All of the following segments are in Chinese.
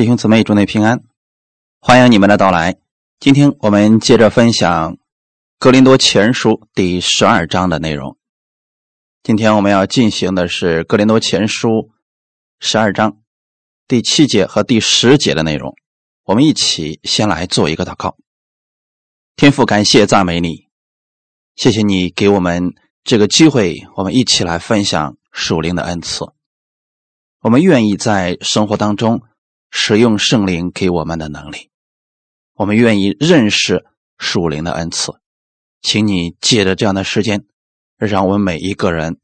弟兄姊妹，祝你平安，欢迎你们的到来。今天我们接着分享《格林多前书》第十二章的内容。今天我们要进行的是《格林多前书》十二章第七节和第十节的内容。我们一起先来做一个祷告。天父，感谢赞美你，谢谢你给我们这个机会，我们一起来分享属灵的恩赐。我们愿意在生活当中。使用圣灵给我们的能力，我们愿意认识属灵的恩赐，请你借着这样的时间，让我们每一个人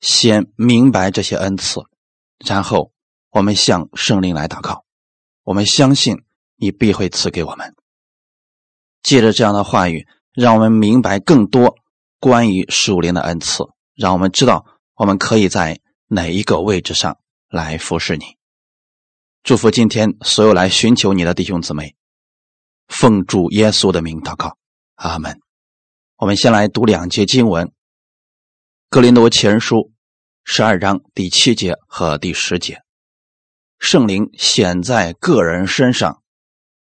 先明白这些恩赐，然后我们向圣灵来祷告。我们相信你必会赐给我们。借着这样的话语，让我们明白更多关于属灵的恩赐，让我们知道我们可以在哪一个位置上来服侍你。祝福今天所有来寻求你的弟兄姊妹，奉主耶稣的名祷告，阿门。我们先来读两节经文，《格林多前书》十二章第七节和第十节。圣灵显在个人身上，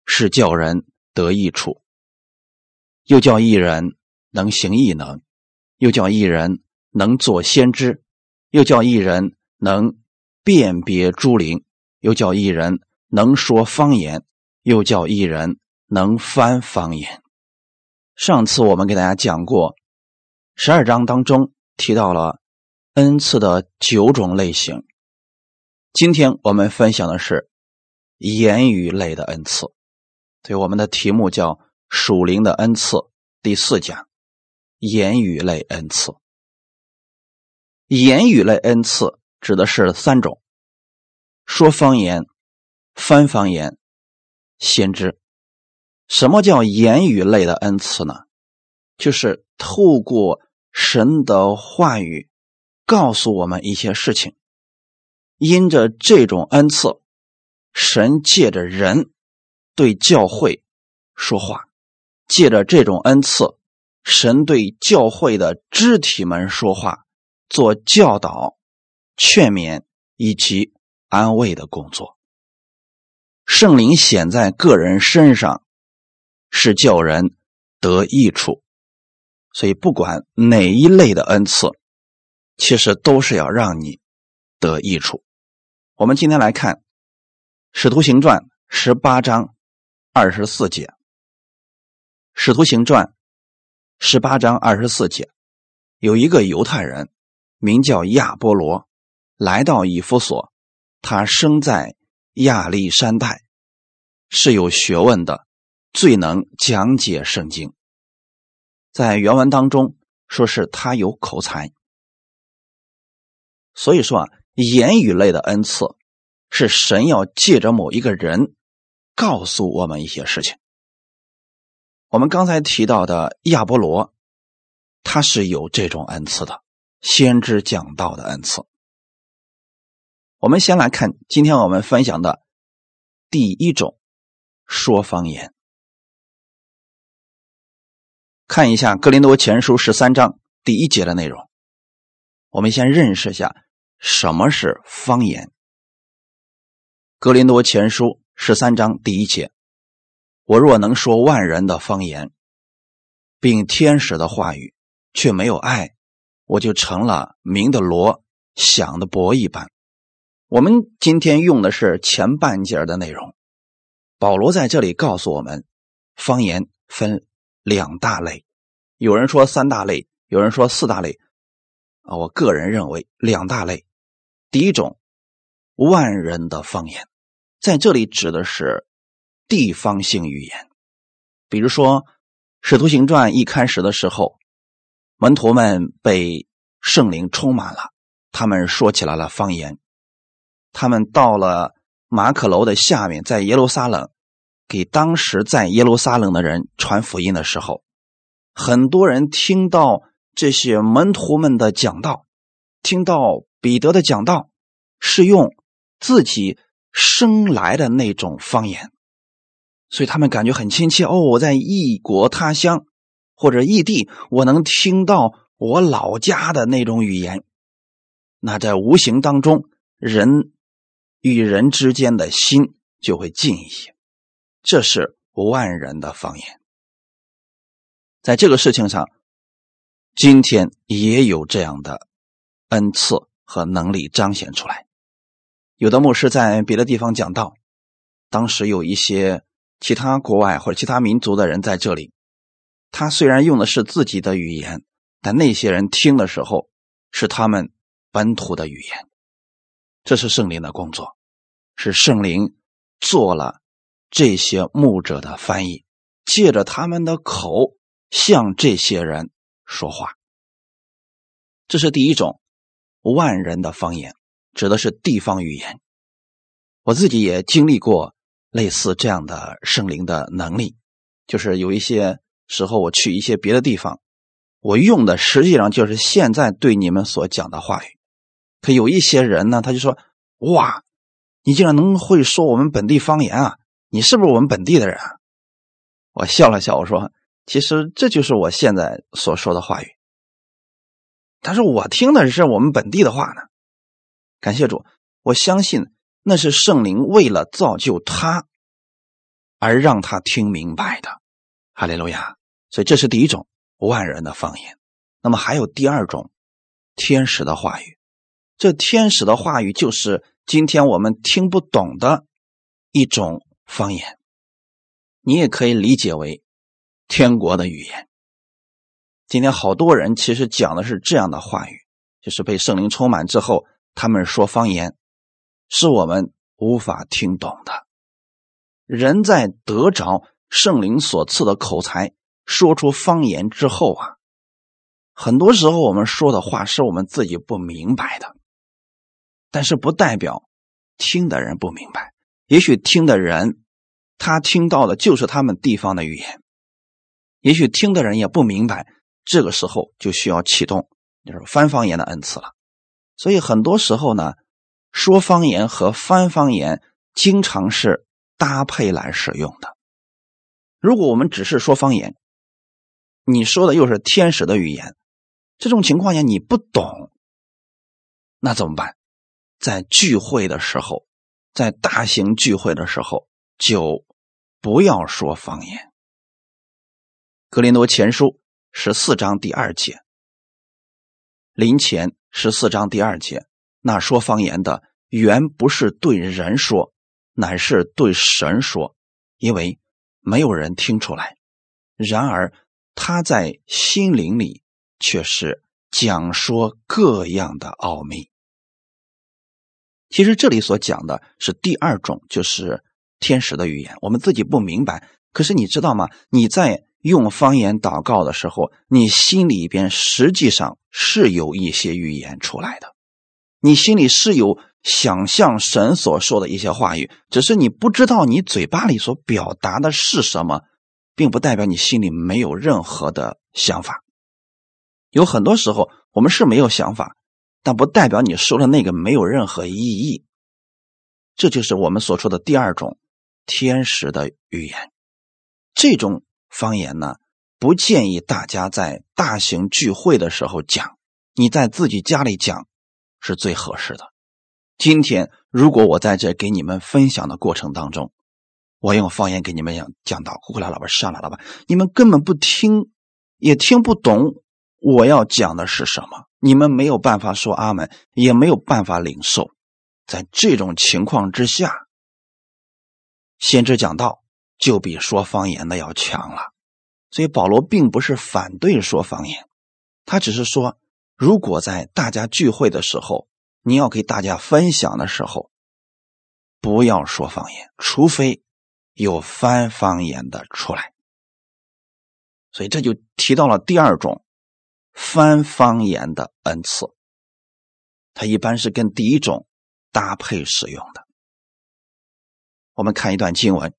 是叫人得益处，又叫一人能行异能，又叫一人能做先知，又叫一人能辨别诸灵。又叫一人能说方言，又叫一人能翻方言。上次我们给大家讲过，十二章当中提到了恩赐的九种类型。今天我们分享的是言语类的恩赐，所以我们的题目叫“属灵的恩赐”第四讲：言语类恩赐。言语类恩赐指的是三种。说方言、翻方言、先知，什么叫言语类的恩赐呢？就是透过神的话语告诉我们一些事情。因着这种恩赐，神借着人对教会说话；借着这种恩赐，神对教会的肢体们说话，做教导、劝勉以及。安慰的工作，圣灵显在个人身上，是叫人得益处。所以，不管哪一类的恩赐，其实都是要让你得益处。我们今天来看《使徒行传》十八章二十四节，《使徒行传》十八章二十四节，有一个犹太人名叫亚波罗，来到以弗所。他生在亚历山大，是有学问的，最能讲解圣经。在原文当中说是他有口才，所以说啊，言语类的恩赐是神要借着某一个人告诉我们一些事情。我们刚才提到的亚波罗，他是有这种恩赐的，先知讲道的恩赐。我们先来看今天我们分享的第一种说方言。看一下《格林多前书》十三章第一节的内容。我们先认识一下什么是方言。《格林多前书》十三章第一节：“我若能说万人的方言，并天使的话语，却没有爱，我就成了明的锣，响的钹一般。”我们今天用的是前半节的内容。保罗在这里告诉我们，方言分两大类，有人说三大类，有人说四大类。啊，我个人认为两大类。第一种，万人的方言，在这里指的是地方性语言。比如说，《使徒行传》一开始的时候，门徒们被圣灵充满了，他们说起来了方言。他们到了马可楼的下面，在耶路撒冷，给当时在耶路撒冷的人传福音的时候，很多人听到这些门徒们的讲道，听到彼得的讲道，是用自己生来的那种方言，所以他们感觉很亲切。哦，我在异国他乡或者异地，我能听到我老家的那种语言，那在无形当中人。与人之间的心就会近一些。这是万人的方言。在这个事情上，今天也有这样的恩赐和能力彰显出来。有的牧师在别的地方讲道，当时有一些其他国外或者其他民族的人在这里，他虽然用的是自己的语言，但那些人听的时候是他们本土的语言。这是圣灵的工作，是圣灵做了这些牧者的翻译，借着他们的口向这些人说话。这是第一种万人的方言。指的是地方语言，我自己也经历过类似这样的圣灵的能力，就是有一些时候我去一些别的地方，我用的实际上就是现在对你们所讲的话语。可有一些人呢，他就说：“哇，你竟然能会说我们本地方言啊？你是不是我们本地的人？”啊？”我笑了笑，我说：“其实这就是我现在所说的话语。”他说：“我听的是我们本地的话呢。”感谢主，我相信那是圣灵为了造就他而让他听明白的。哈利路亚！所以这是第一种万人的方言。那么还有第二种天使的话语。这天使的话语就是今天我们听不懂的一种方言，你也可以理解为天国的语言。今天好多人其实讲的是这样的话语，就是被圣灵充满之后。他们说方言，是我们无法听懂的。人在得着圣灵所赐的口才，说出方言之后啊，很多时候我们说的话是我们自己不明白的，但是不代表听的人不明白。也许听的人他听到的就是他们地方的语言，也许听的人也不明白。这个时候就需要启动就是翻方言的恩赐了。所以很多时候呢，说方言和翻方言经常是搭配来使用的。如果我们只是说方言，你说的又是天使的语言，这种情况下你不懂，那怎么办？在聚会的时候，在大型聚会的时候，就不要说方言。格林多前书十四章第二节，临前。十四章第二节，那说方言的原不是对人说，乃是对神说，因为没有人听出来。然而他在心灵里却是讲说各样的奥秘。其实这里所讲的是第二种，就是天使的语言，我们自己不明白。可是你知道吗？你在。用方言祷告的时候，你心里边实际上是有一些语言出来的，你心里是有想象神所说的一些话语，只是你不知道你嘴巴里所表达的是什么，并不代表你心里没有任何的想法。有很多时候我们是没有想法，但不代表你说的那个没有任何意义。这就是我们所说的第二种天使的语言，这种。方言呢，不建议大家在大型聚会的时候讲，你在自己家里讲是最合适的。今天如果我在这给你们分享的过程当中，我用方言给你们讲讲到呼呼啦老板上来了吧，你们根本不听，也听不懂我要讲的是什么，你们没有办法说阿门，也没有办法领受。在这种情况之下，先知讲道。就比说方言的要强了，所以保罗并不是反对说方言，他只是说，如果在大家聚会的时候，你要给大家分享的时候，不要说方言，除非有翻方言的出来。所以这就提到了第二种翻方言的恩赐，它一般是跟第一种搭配使用的。我们看一段经文。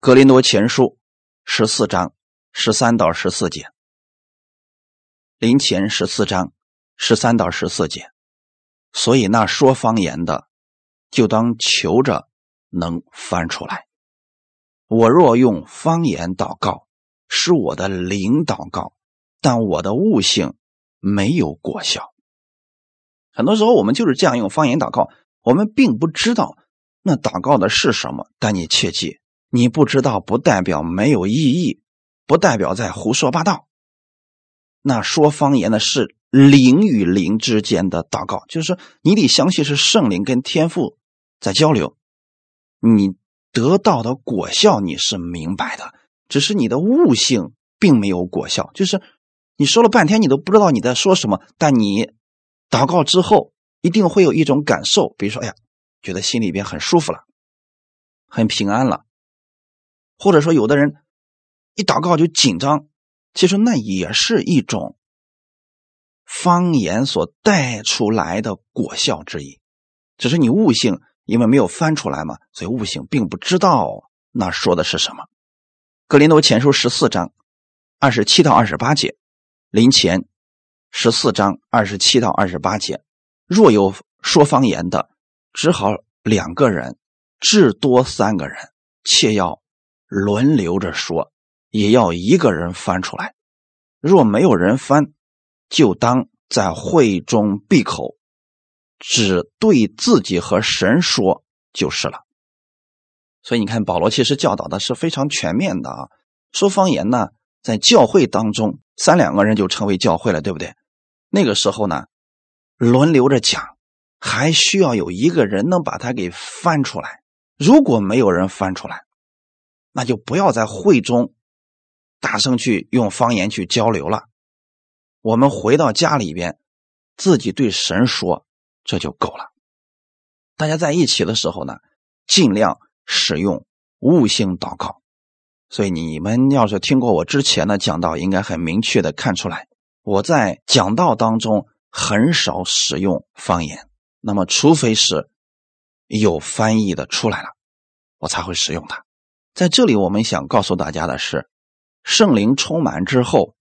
格林多前书十四章十三到十四节，林前十四章十三到十四节，所以那说方言的，就当求着能翻出来。我若用方言祷告，是我的灵祷告，但我的悟性没有果效。很多时候我们就是这样用方言祷告，我们并不知道那祷告的是什么？但你切记，你不知道不代表没有意义，不代表在胡说八道。那说方言的是灵与灵之间的祷告，就是说你得相信是圣灵跟天父在交流，你得到的果效你是明白的，只是你的悟性并没有果效，就是你说了半天你都不知道你在说什么，但你祷告之后一定会有一种感受，比如说，哎呀。觉得心里边很舒服了，很平安了，或者说有的人一祷告就紧张，其实那也是一种方言所带出来的果效之一，只是你悟性因为没有翻出来嘛，所以悟性并不知道那说的是什么。格林多前书十四章二十七到二十八节，林前十四章二十七到二十八节，若有说方言的。只好两个人，至多三个人，且要轮流着说，也要一个人翻出来。若没有人翻，就当在会中闭口，只对自己和神说就是了。所以你看，保罗其实教导的是非常全面的啊。说方言呢，在教会当中，三两个人就成为教会了，对不对？那个时候呢，轮流着讲。还需要有一个人能把它给翻出来。如果没有人翻出来，那就不要在会中大声去用方言去交流了。我们回到家里边，自己对神说，这就够了。大家在一起的时候呢，尽量使用悟性祷告。所以你们要是听过我之前的讲道，应该很明确的看出来，我在讲道当中很少使用方言。那么，除非是有翻译的出来了，我才会使用它。在这里，我们想告诉大家的是，圣灵充满之后，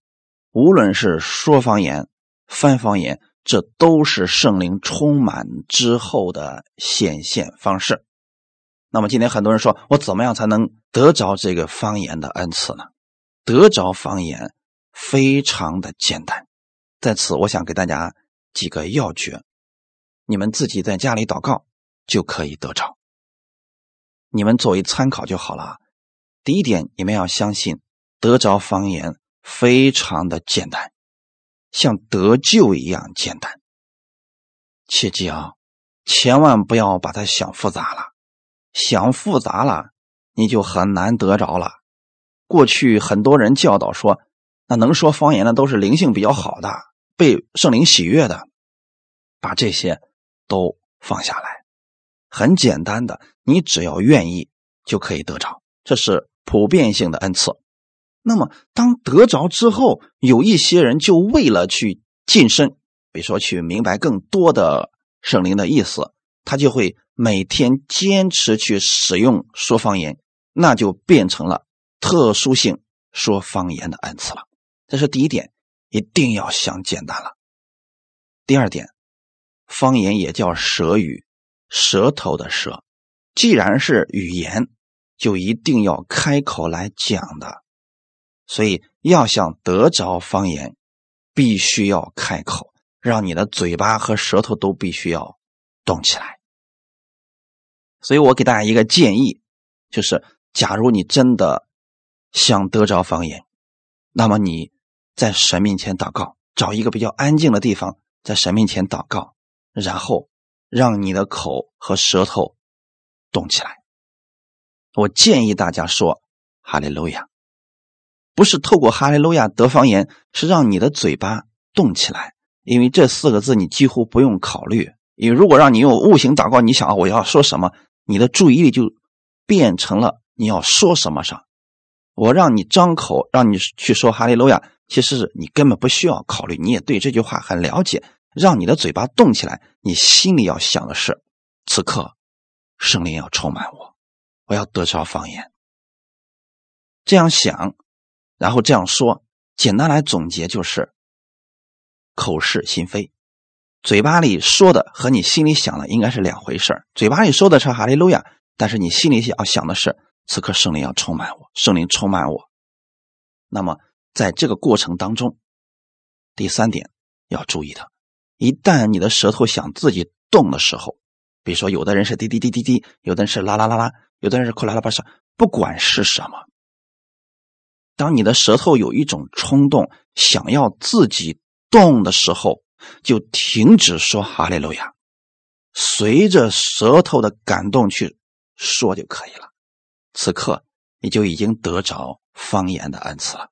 无论是说方言、翻方言，这都是圣灵充满之后的显现方式。那么，今天很多人说我怎么样才能得着这个方言的恩赐呢？得着方言非常的简单，在此，我想给大家几个要诀。你们自己在家里祷告就可以得着，你们作为参考就好了。第一点，你们要相信得着方言非常的简单，像得救一样简单。切记啊，千万不要把它想复杂了，想复杂了你就很难得着了。过去很多人教导说，那能说方言的都是灵性比较好的，被圣灵喜悦的，把这些。都放下来，很简单的，你只要愿意就可以得着，这是普遍性的恩赐。那么，当得着之后，有一些人就为了去晋升，比如说去明白更多的圣灵的意思，他就会每天坚持去使用说方言，那就变成了特殊性说方言的恩赐了。这是第一点，一定要想简单了。第二点。方言也叫舌语，舌头的舌。既然是语言，就一定要开口来讲的。所以要想得着方言，必须要开口，让你的嘴巴和舌头都必须要动起来。所以我给大家一个建议，就是假如你真的想得着方言，那么你在神面前祷告，找一个比较安静的地方，在神面前祷告。然后让你的口和舌头动起来。我建议大家说“哈利路亚”，不是透过“哈利路亚”得方言，是让你的嘴巴动起来。因为这四个字你几乎不用考虑。因为如果让你用悟性祷告，你想我要说什么，你的注意力就变成了你要说什么上。我让你张口，让你去说“哈利路亚”，其实你根本不需要考虑，你也对这句话很了解。让你的嘴巴动起来，你心里要想的是：此刻圣灵要充满我，我要得着方言。这样想，然后这样说，简单来总结就是：口是心非，嘴巴里说的和你心里想的应该是两回事嘴巴里说的是哈利路亚，但是你心里要想的是：此刻圣灵要充满我，圣灵充满我。那么在这个过程当中，第三点要注意的。一旦你的舌头想自己动的时候，比如说，有的人是滴滴滴滴滴，有的人是啦啦啦啦，有的人是哭啦啦吧沙，不管是什么，当你的舌头有一种冲动想要自己动的时候，就停止说哈利路亚，随着舌头的感动去说就可以了。此刻你就已经得着方言的恩赐了。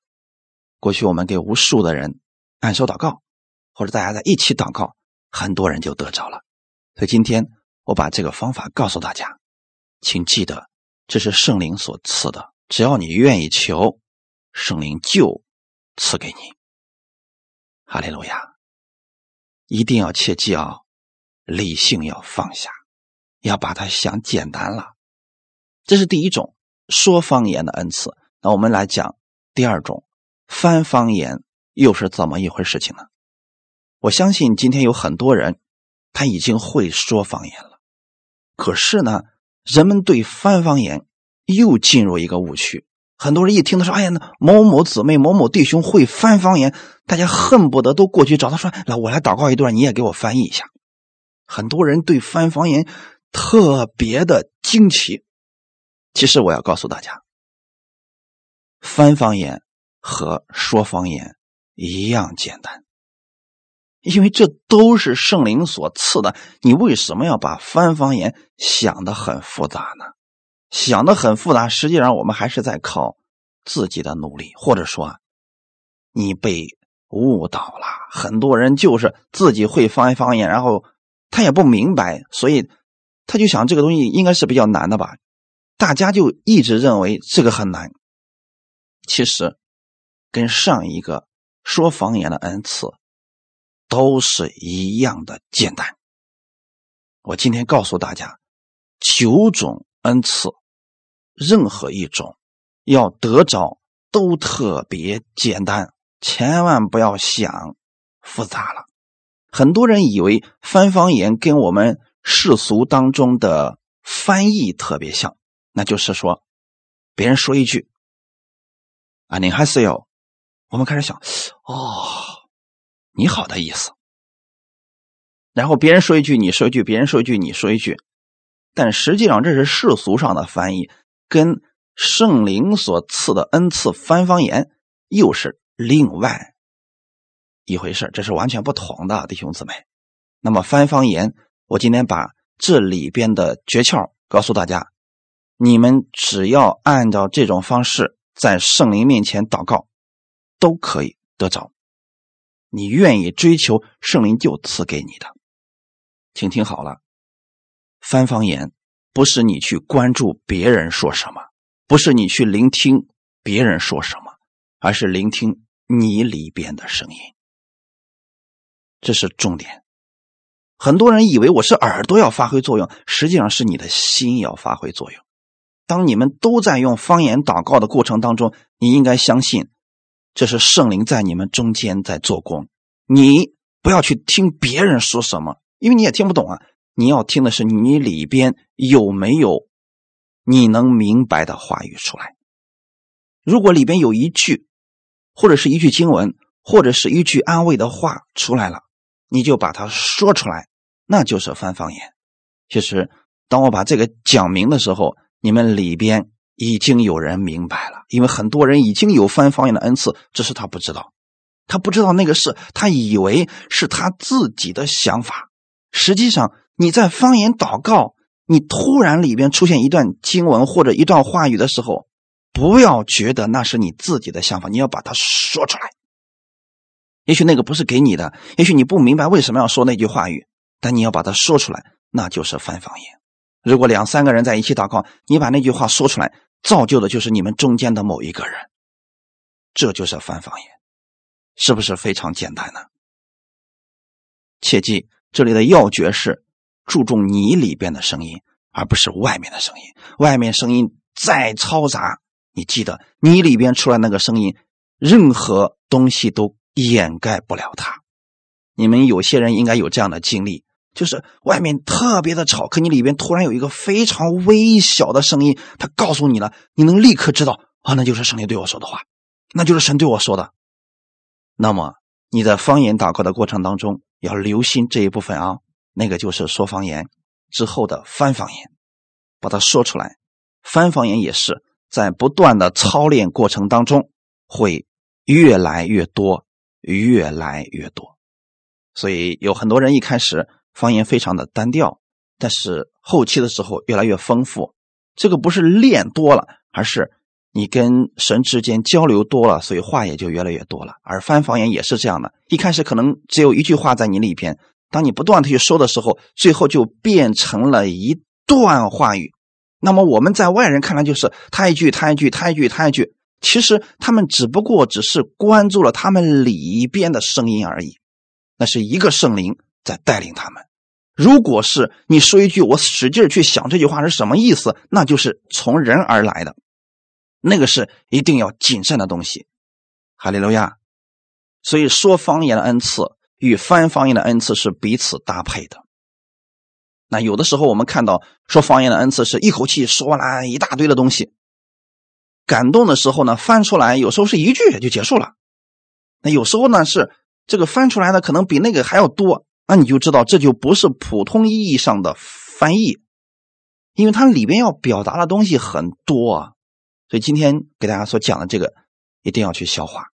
过去我们给无数的人按手祷告，或者大家在一起祷告，很多人就得着了。所以今天。我把这个方法告诉大家，请记得，这是圣灵所赐的。只要你愿意求，圣灵就赐给你。哈利路亚！一定要切记啊，理性要放下，要把它想简单了。这是第一种说方言的恩赐。那我们来讲第二种翻方言又是怎么一回事情呢？我相信今天有很多人他已经会说方言了。可是呢，人们对翻方言又进入一个误区。很多人一听他说：“哎呀，某某姊妹、某某弟兄会翻方言，大家恨不得都过去找他说：‘来，我来祷告一段，你也给我翻译一下。’”很多人对翻方言特别的惊奇。其实我要告诉大家，翻方言和说方言一样简单。因为这都是圣灵所赐的，你为什么要把翻方言想的很复杂呢？想的很复杂，实际上我们还是在靠自己的努力，或者说，你被误导了。很多人就是自己会翻方言，然后他也不明白，所以他就想这个东西应该是比较难的吧？大家就一直认为这个很难。其实，跟上一个说方言的恩赐。都是一样的简单。我今天告诉大家，九种恩赐，任何一种要得着都特别简单，千万不要想复杂了。很多人以为翻方言跟我们世俗当中的翻译特别像，那就是说，别人说一句啊，你还是要，我们开始想，哦。你好的意思，然后别人说一句，你说一句；别人说一句，你说一句。但实际上这是世俗上的翻译，跟圣灵所赐的恩赐翻方言又是另外一回事这是完全不同的，弟兄姊妹。那么翻方言，我今天把这里边的诀窍告诉大家，你们只要按照这种方式在圣灵面前祷告，都可以得着。你愿意追求圣灵就赐给你的，请听好了。翻方言不是你去关注别人说什么，不是你去聆听别人说什么，而是聆听你里边的声音。这是重点。很多人以为我是耳朵要发挥作用，实际上是你的心要发挥作用。当你们都在用方言祷告的过程当中，你应该相信。这是圣灵在你们中间在做工，你不要去听别人说什么，因为你也听不懂啊。你要听的是你里边有没有你能明白的话语出来。如果里边有一句，或者是一句经文，或者是一句安慰的话出来了，你就把它说出来，那就是翻方言。其实，当我把这个讲明的时候，你们里边。已经有人明白了，因为很多人已经有翻方言的恩赐，只是他不知道，他不知道那个是他以为是他自己的想法。实际上，你在方言祷告，你突然里边出现一段经文或者一段话语的时候，不要觉得那是你自己的想法，你要把它说出来。也许那个不是给你的，也许你不明白为什么要说那句话语，但你要把它说出来，那就是翻方言。如果两三个人在一起祷告，你把那句话说出来。造就的就是你们中间的某一个人，这就是翻方言，是不是非常简单呢？切记，这里的要诀是注重你里边的声音，而不是外面的声音。外面声音再嘈杂，你记得你里边出来那个声音，任何东西都掩盖不了它。你们有些人应该有这样的经历。就是外面特别的吵，可你里边突然有一个非常微小的声音，他告诉你了，你能立刻知道啊，那就是圣灵对我说的话，那就是神对我说的。那么你在方言祷告的过程当中要留心这一部分啊，那个就是说方言之后的翻方言，把它说出来。翻方言也是在不断的操练过程当中，会越来越多，越来越多。所以有很多人一开始方言非常的单调，但是后期的时候越来越丰富。这个不是练多了，而是你跟神之间交流多了，所以话也就越来越多了。而翻方言也是这样的，一开始可能只有一句话在你里边，当你不断的去说的时候，最后就变成了一段话语。那么我们在外人看来就是他一句他一句他一句他一句，其实他们只不过只是关注了他们里边的声音而已。那是一个圣灵在带领他们。如果是你说一句，我使劲去想这句话是什么意思，那就是从人而来的，那个是一定要谨慎的东西。哈利路亚。所以说方言的恩赐与翻方言的恩赐是彼此搭配的。那有的时候我们看到说方言的恩赐是一口气说完了一大堆的东西，感动的时候呢翻出来有时候是一句就结束了，那有时候呢是。这个翻出来的可能比那个还要多，那你就知道这就不是普通意义上的翻译，因为它里边要表达的东西很多啊。所以今天给大家所讲的这个一定要去消化。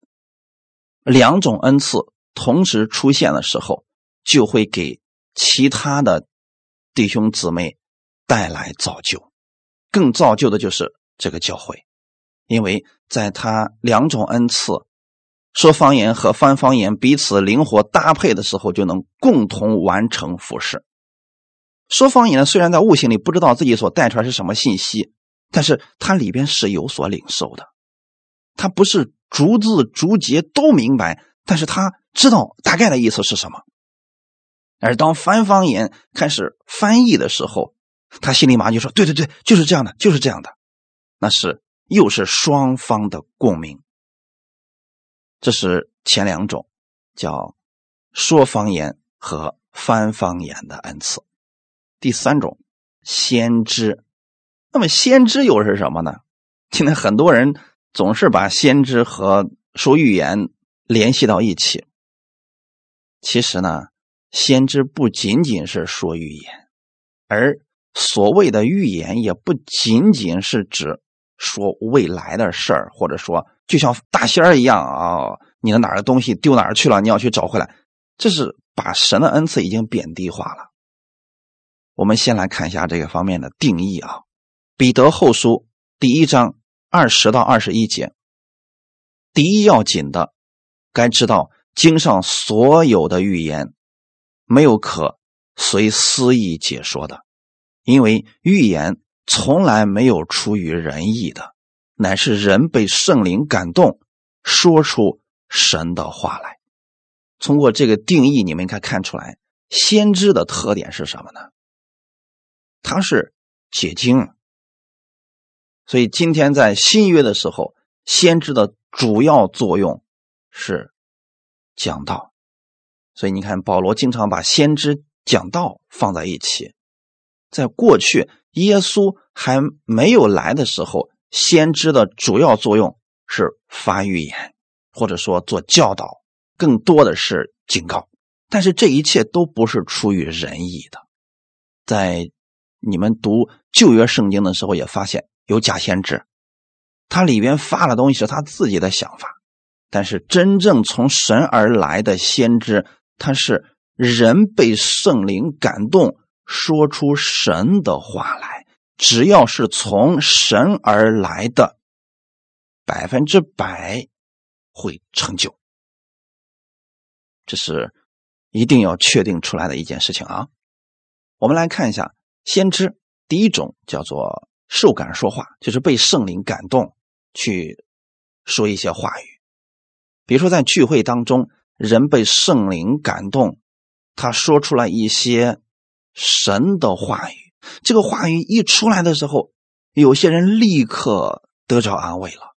两种恩赐同时出现的时候，就会给其他的弟兄姊妹带来造就，更造就的就是这个教会，因为在他两种恩赐。说方言和翻方言彼此灵活搭配的时候，就能共同完成服饰。说方言，虽然在悟性里不知道自己所带出来是什么信息，但是它里边是有所领受的。他不是逐字逐节都明白，但是他知道大概的意思是什么。而当翻方言开始翻译的时候，他心里马上就说：“对对对，就是这样的，就是这样的。”那是又是双方的共鸣。这是前两种，叫说方言和翻方言的恩赐。第三种，先知。那么先知又是什么呢？现在很多人总是把先知和说预言联系到一起。其实呢，先知不仅仅是说预言，而所谓的预言也不仅仅是指说未来的事儿，或者说。就像大仙儿一样啊！你的哪儿的东西丢哪儿去了？你要去找回来，这是把神的恩赐已经贬低化了。我们先来看一下这个方面的定义啊，《彼得后书》第一章二十到二十一节，第一要紧的，该知道经上所有的预言，没有可随私意解说的，因为预言从来没有出于人意的。乃是人被圣灵感动，说出神的话来。通过这个定义，你们应该看出来，先知的特点是什么呢？他是解经。所以今天在新约的时候，先知的主要作用是讲道。所以你看，保罗经常把先知讲道放在一起。在过去，耶稣还没有来的时候。先知的主要作用是发预言，或者说做教导，更多的是警告。但是这一切都不是出于仁义的。在你们读旧约圣经的时候，也发现有假先知，他里边发的东西是他自己的想法。但是真正从神而来的先知，他是人被圣灵感动，说出神的话来。只要是从神而来的，百分之百会成就，这是一定要确定出来的一件事情啊！我们来看一下先知，第一种叫做受感说话，就是被圣灵感动去说一些话语。比如说在聚会当中，人被圣灵感动，他说出来一些神的话语。这个话语一出来的时候，有些人立刻得着安慰了，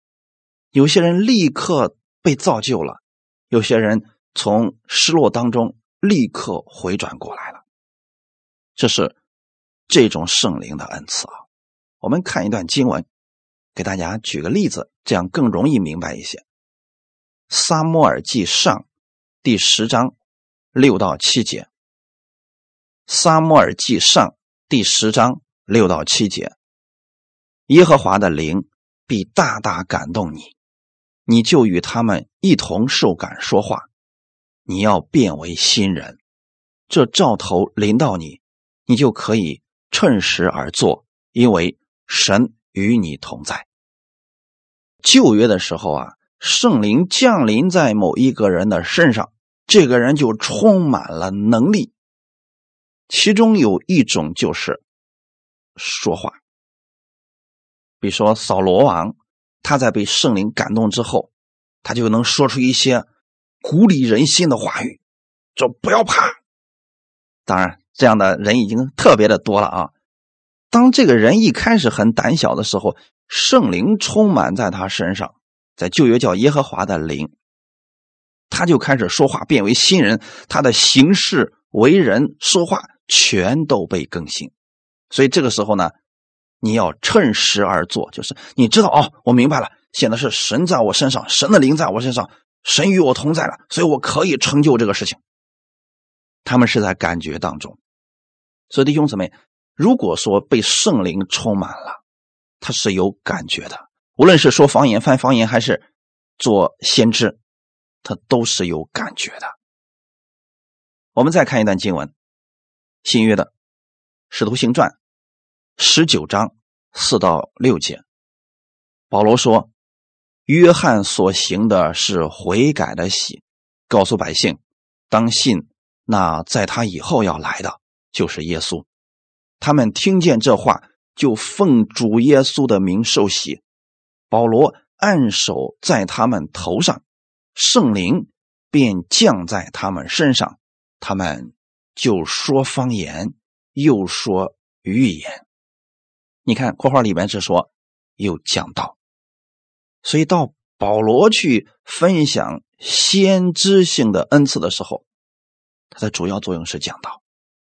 有些人立刻被造就了，有些人从失落当中立刻回转过来了。这是这种圣灵的恩赐啊！我们看一段经文，给大家举个例子，这样更容易明白一些。撒摩尔记上第十章六到七节。撒摩尔记上。第十章六到七节，耶和华的灵必大大感动你，你就与他们一同受感说话。你要变为新人，这兆头临到你，你就可以趁时而作，因为神与你同在。旧约的时候啊，圣灵降临在某一个人的身上，这个人就充满了能力。其中有一种就是说话，比如说扫罗王，他在被圣灵感动之后，他就能说出一些鼓励人心的话语，说不要怕。当然，这样的人已经特别的多了啊。当这个人一开始很胆小的时候，圣灵充满在他身上，在旧约叫耶和华的灵，他就开始说话，变为新人，他的行事为人说话全都被更新。所以这个时候呢，你要趁时而做，就是你知道哦，我明白了，显得是神在我身上，神的灵在我身上，神与我同在了，所以我可以成就这个事情。他们是在感觉当中，所以弟兄姊妹，如果说被圣灵充满了。他是有感觉的，无论是说方言、翻方言，还是做先知，他都是有感觉的。我们再看一段经文，《新约的《使徒行传》十九章四到六节，保罗说：“约翰所行的是悔改的喜，告诉百姓，当信那在他以后要来的就是耶稣。”他们听见这话。就奉主耶稣的名受洗，保罗按手在他们头上，圣灵便降在他们身上，他们就说方言，又说预言。你看括号里面是说又讲道，所以到保罗去分享先知性的恩赐的时候，它的主要作用是讲道，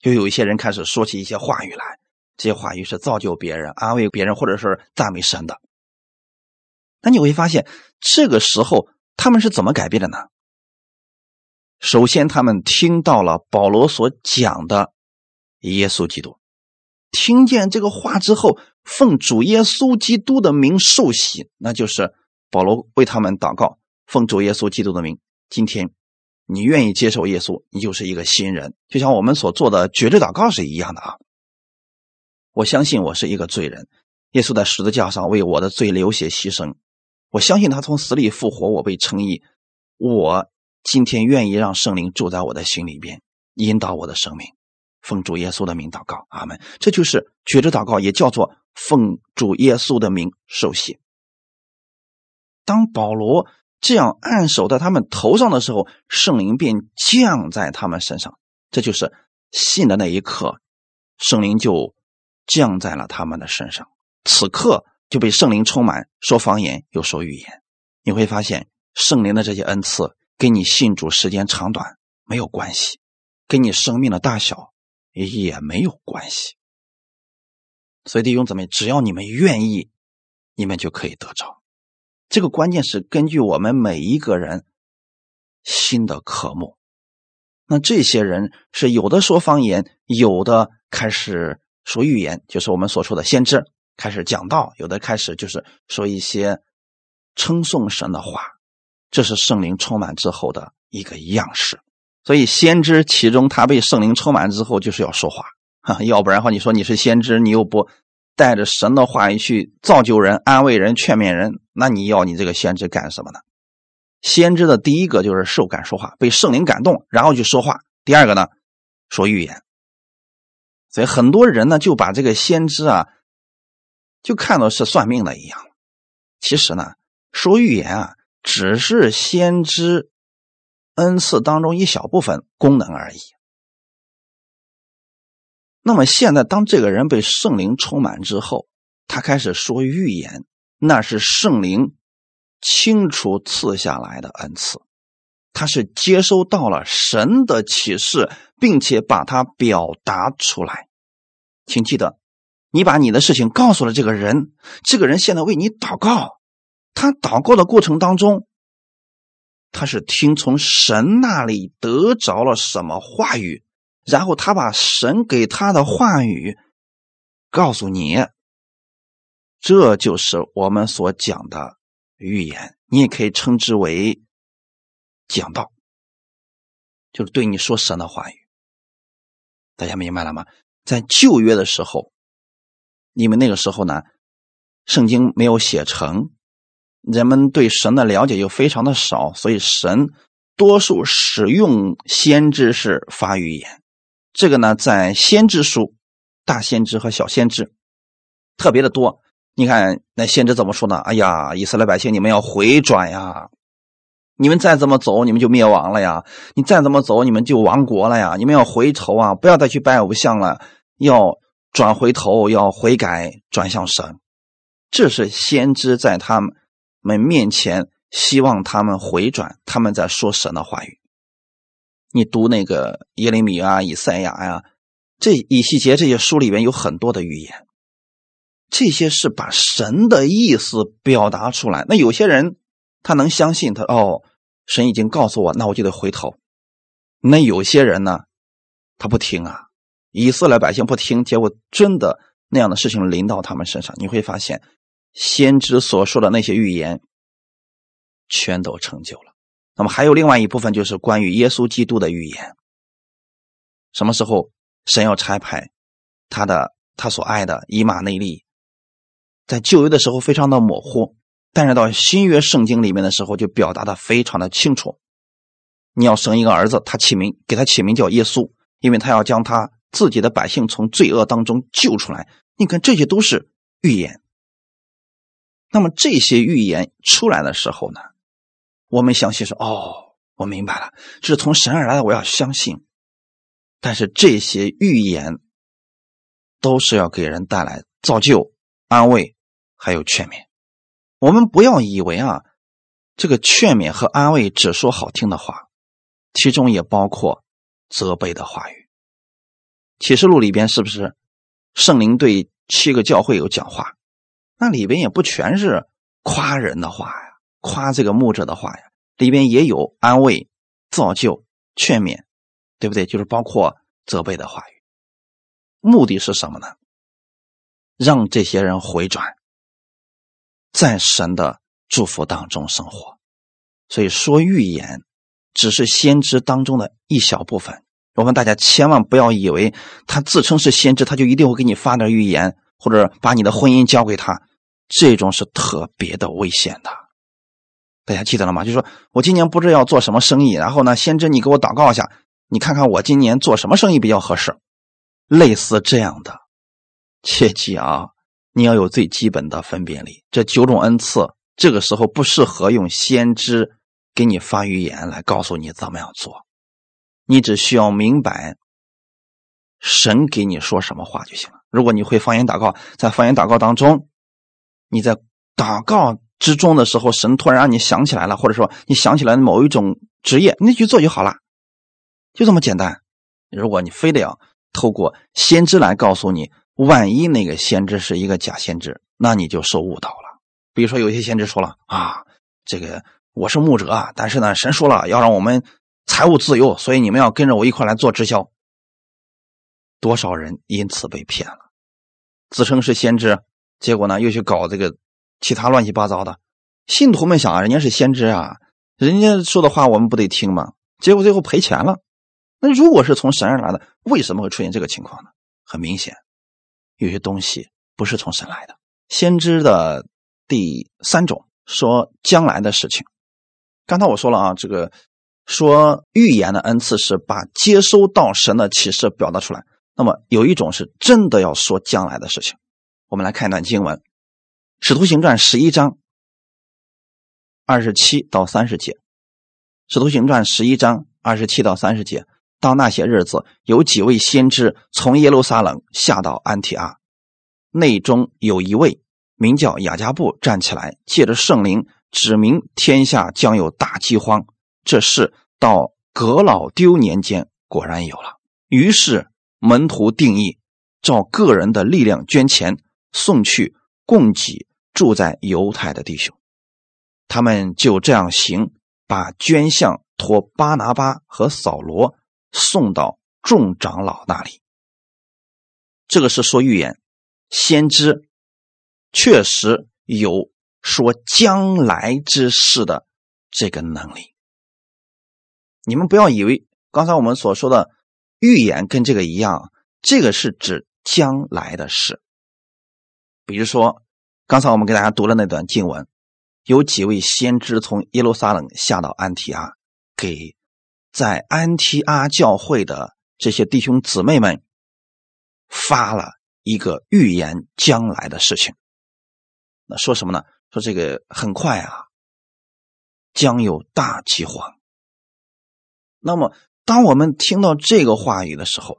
就有一些人开始说起一些话语来。这些话语是造就别人、安慰别人，或者是赞美神的。那你会发现，这个时候他们是怎么改变的呢？首先，他们听到了保罗所讲的耶稣基督，听见这个话之后，奉主耶稣基督的名受洗，那就是保罗为他们祷告，奉主耶稣基督的名。今天你愿意接受耶稣，你就是一个新人，就像我们所做的绝对祷告是一样的啊。我相信我是一个罪人，耶稣在十字架上为我的罪流血牺牲。我相信他从死里复活，我被称义。我今天愿意让圣灵住在我的心里边，引导我的生命。奉主耶稣的名祷告，阿门。这就是觉知祷告，也叫做奉主耶稣的名受洗。当保罗这样按手在他们头上的时候，圣灵便降在他们身上。这就是信的那一刻，圣灵就。降在了他们的身上，此刻就被圣灵充满，说方言又说预言。你会发现，圣灵的这些恩赐跟你信主时间长短没有关系，跟你生命的大小也没有关系。所以弟兄姊妹，只要你们愿意，你们就可以得着。这个关键是根据我们每一个人心的渴慕。那这些人是有的说方言，有的开始。说预言就是我们所说的先知开始讲道，有的开始就是说一些称颂神的话，这是圣灵充满之后的一个样式。所以先知其中他被圣灵充满之后就是要说话，哈，要不然的话你说你是先知，你又不带着神的话语去造就人、安慰人、劝勉人，那你要你这个先知干什么呢？先知的第一个就是受感说话，被圣灵感动，然后去说话。第二个呢，说预言。所以很多人呢就把这个先知啊，就看到是算命的一样。其实呢，说预言啊，只是先知恩赐当中一小部分功能而已。那么现在，当这个人被圣灵充满之后，他开始说预言，那是圣灵清楚赐下来的恩赐。他是接收到了神的启示，并且把它表达出来。请记得，你把你的事情告诉了这个人，这个人现在为你祷告。他祷告的过程当中，他是听从神那里得着了什么话语，然后他把神给他的话语告诉你。这就是我们所讲的预言，你也可以称之为讲道，就是对你说神的话语。大家明白了吗？在旧约的时候，因为那个时候呢，圣经没有写成，人们对神的了解又非常的少，所以神多数使用先知是发预言。这个呢，在先知书、大先知和小先知特别的多。你看那先知怎么说呢？哎呀，以色列百姓，你们要回转呀！你们再这么走，你们就灭亡了呀！你再这么走，你们就亡国了呀！你们要回头啊，不要再去拜偶像了，要转回头，要悔改，转向神。这是先知在他们面前希望他们回转，他们在说神的话语。你读那个耶利米啊、以赛亚呀，这以西结这些书里面有很多的预言。这些是把神的意思表达出来。那有些人他能相信他哦，神已经告诉我，那我就得回头。那有些人呢，他不听啊，以色列百姓不听，结果真的那样的事情临到他们身上，你会发现先知所说的那些预言全都成就了。那么还有另外一部分就是关于耶稣基督的预言。什么时候神要拆派他的他所爱的以马内利？在旧约的时候非常的模糊，但是到新约圣经里面的时候就表达的非常的清楚。你要生一个儿子，他起名给他起名叫耶稣，因为他要将他自己的百姓从罪恶当中救出来。你看这些都是预言。那么这些预言出来的时候呢，我们相信说：“哦，我明白了，这是从神而来的，我要相信。”但是这些预言都是要给人带来造就、安慰。还有劝勉，我们不要以为啊，这个劝勉和安慰只说好听的话，其中也包括责备的话语。启示录里边是不是圣灵对七个教会有讲话？那里边也不全是夸人的话呀，夸这个牧者的话呀，里边也有安慰、造就、劝勉，对不对？就是包括责备的话语。目的是什么呢？让这些人回转。在神的祝福当中生活，所以说预言只是先知当中的一小部分。我们大家千万不要以为他自称是先知，他就一定会给你发点预言，或者把你的婚姻交给他，这种是特别的危险的。大家记得了吗？就是说我今年不知道要做什么生意，然后呢，先知你给我祷告一下，你看看我今年做什么生意比较合适，类似这样的，切记啊。你要有最基本的分辨力。这九种恩赐，这个时候不适合用先知给你发预言来告诉你怎么样做。你只需要明白神给你说什么话就行了。如果你会方言祷告，在方言祷告当中，你在祷告之中的时候，神突然让你想起来了，或者说你想起来某一种职业，你去做就好了，就这么简单。如果你非得要透过先知来告诉你。万一那个先知是一个假先知，那你就受误导了。比如说，有些先知说了啊，这个我是牧者啊，但是呢，神说了要让我们财务自由，所以你们要跟着我一块来做直销。多少人因此被骗了，自称是先知，结果呢又去搞这个其他乱七八糟的。信徒们想啊，人家是先知啊，人家说的话我们不得听吗？结果最后赔钱了。那如果是从神而来的，为什么会出现这个情况呢？很明显。有些东西不是从神来的。先知的第三种说将来的事情。刚才我说了啊，这个说预言的恩赐是把接收到神的启示表达出来。那么有一种是真的要说将来的事情。我们来看一段经文，《使徒行传》十一章二十七到三十节，《使徒行传》十一章二十七到三十节。到那些日子，有几位先知从耶路撒冷下到安提阿，内中有一位名叫雅加布站起来，借着圣灵指明天下将有大饥荒。这事到格老丢年间果然有了。于是门徒定义，照个人的力量捐钱送去供给住在犹太的弟兄。他们就这样行，把捐项托巴拿巴和扫罗。送到众长老那里，这个是说预言。先知确实有说将来之事的这个能力。你们不要以为刚才我们所说的预言跟这个一样，这个是指将来的事。比如说，刚才我们给大家读了那段经文，有几位先知从耶路撒冷下到安提阿，给在安提阿教会的这些弟兄姊妹们发了一个预言将来的事情。那说什么呢？说这个很快啊，将有大饥荒。那么，当我们听到这个话语的时候，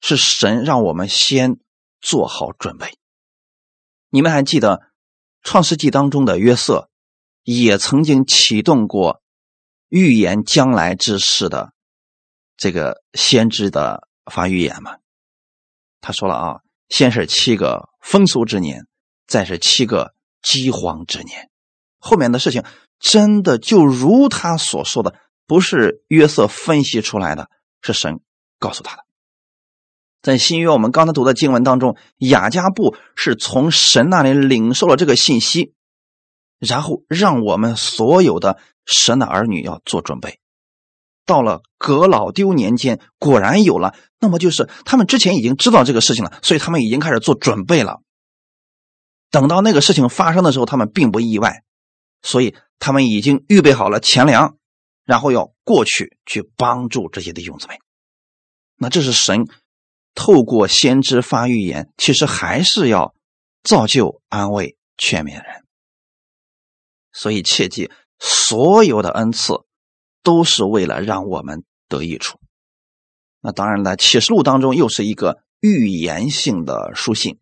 是神让我们先做好准备。你们还记得《创世纪》当中的约瑟，也曾经启动过预言将来之事的这个先知的发预言吗？他说了啊，先是七个风俗之年，再是七个饥荒之年，后面的事情真的就如他所说的。不是约瑟分析出来的，是神告诉他的。在新约，我们刚才读的经文当中，雅加布是从神那里领受了这个信息，然后让我们所有的神的儿女要做准备。到了格老丢年间，果然有了，那么就是他们之前已经知道这个事情了，所以他们已经开始做准备了。等到那个事情发生的时候，他们并不意外，所以他们已经预备好了钱粮。然后要过去去帮助这些弟兄姊妹，那这是神透过先知发预言，其实还是要造就、安慰、劝勉人。所以切记，所有的恩赐都是为了让我们得益处。那当然了，启示录当中又是一个预言性的书信，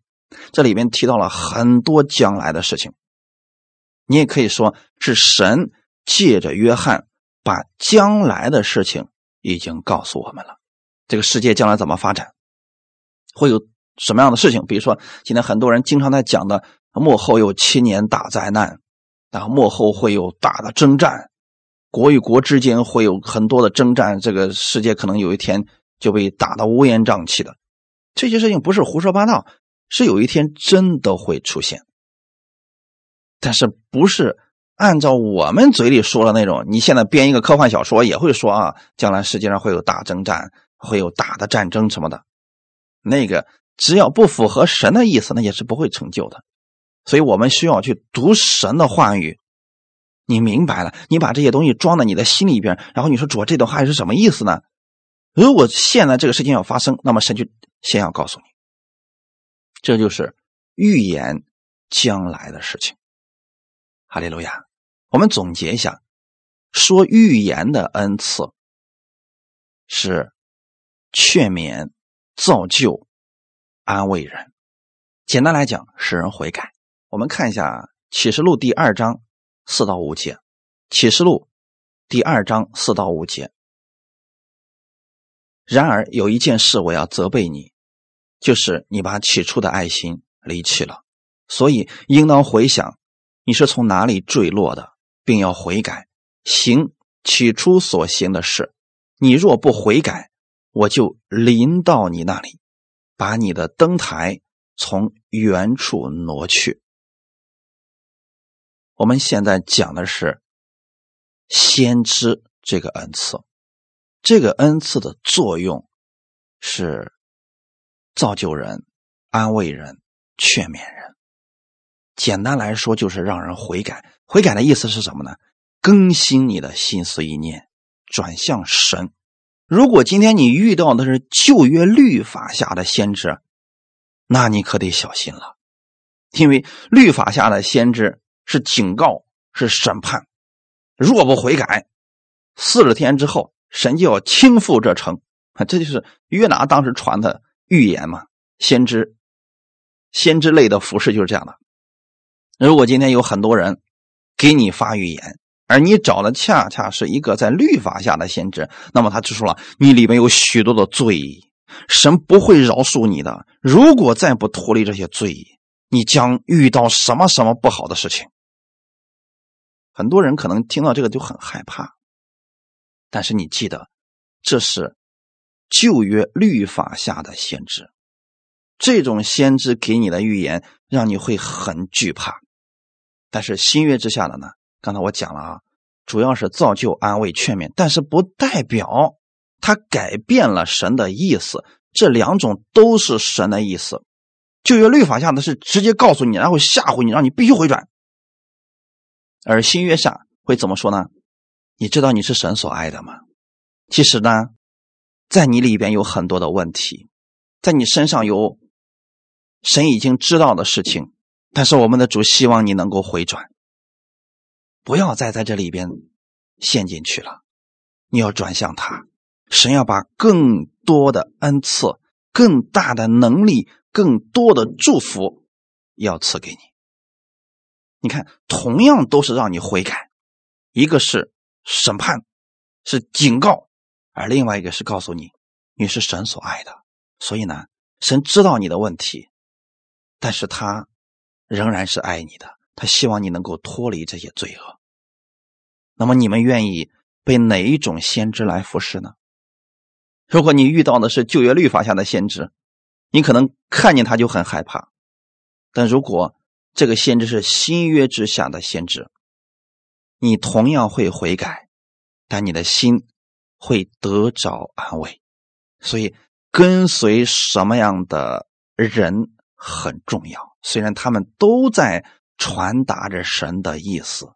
这里面提到了很多将来的事情。你也可以说是神借着约翰。把将来的事情已经告诉我们了，这个世界将来怎么发展，会有什么样的事情？比如说，今天很多人经常在讲的，幕后有七年大灾难，然后幕后会有大的征战，国与国之间会有很多的征战，这个世界可能有一天就被打得乌烟瘴气的。这些事情不是胡说八道，是有一天真的会出现，但是不是？按照我们嘴里说的那种，你现在编一个科幻小说也会说啊，将来世界上会有大征战，会有大的战争什么的。那个只要不符合神的意思，那也是不会成就的。所以我们需要去读神的话语。你明白了，你把这些东西装在你的心里边，然后你说主这段话是什么意思呢？如果现在这个事情要发生，那么神就先要告诉你，这就是预言将来的事情。哈利路亚！我们总结一下，说预言的恩赐是劝勉、造就、安慰人。简单来讲，使人悔改。我们看一下启示录第二章四到五节。启示录第二章四到五节。然而有一件事我要责备你，就是你把起初的爱心离弃了，所以应当回想。你是从哪里坠落的，并要悔改，行起初所行的事。你若不悔改，我就临到你那里，把你的灯台从原处挪去。我们现在讲的是先知这个恩赐，这个恩赐的作用是造就人、安慰人、劝勉人。简单来说，就是让人悔改。悔改的意思是什么呢？更新你的心思意念，转向神。如果今天你遇到的是旧约律法下的先知，那你可得小心了，因为律法下的先知是警告，是审判。若不悔改，四十天之后，神就要倾覆这城。这就是约拿当时传的预言嘛。先知，先知类的服饰就是这样的。如果今天有很多人给你发预言，而你找的恰恰是一个在律法下的先知，那么他就说了，你里面有许多的罪，神不会饶恕你的。如果再不脱离这些罪，你将遇到什么什么不好的事情。很多人可能听到这个就很害怕，但是你记得，这是旧约律法下的先知，这种先知给你的预言让你会很惧怕。但是新约之下的呢？刚才我讲了啊，主要是造就、安慰、劝勉，但是不代表他改变了神的意思。这两种都是神的意思。旧约律法下的是直接告诉你，然后吓唬你，让你必须回转。而新约下会怎么说呢？你知道你是神所爱的吗？其实呢，在你里边有很多的问题，在你身上有神已经知道的事情，但是我们的主希望你能够回转，不要再在这里边陷进去了。你要转向他，神要把更多的恩赐、更大的能力。更多的祝福要赐给你。你看，同样都是让你悔改，一个是审判，是警告，而另外一个是告诉你你是神所爱的。所以呢，神知道你的问题，但是他仍然是爱你的，他希望你能够脱离这些罪恶。那么，你们愿意被哪一种先知来服侍呢？如果你遇到的是旧约律法下的先知。你可能看见他就很害怕，但如果这个先知是新约之下的先知，你同样会悔改，但你的心会得着安慰。所以，跟随什么样的人很重要。虽然他们都在传达着神的意思，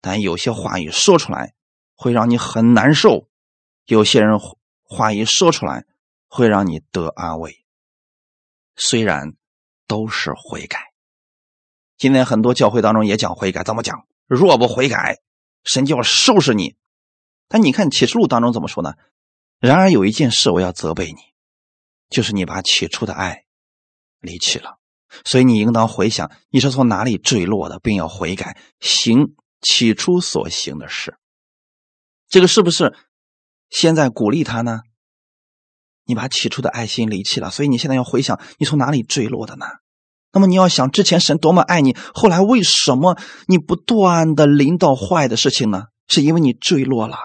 但有些话语说出来会让你很难受；有些人话一说出来会让你得安慰。虽然都是悔改，今天很多教会当中也讲悔改，怎么讲？若不悔改，神就要收拾你。但你看启示录当中怎么说呢？然而有一件事我要责备你，就是你把起初的爱离弃了。所以你应当回想你是从哪里坠落的，并要悔改，行起初所行的事。这个是不是现在鼓励他呢？你把起初的爱心离弃了，所以你现在要回想你从哪里坠落的呢？那么你要想之前神多么爱你，后来为什么你不断的临到坏的事情呢？是因为你坠落了，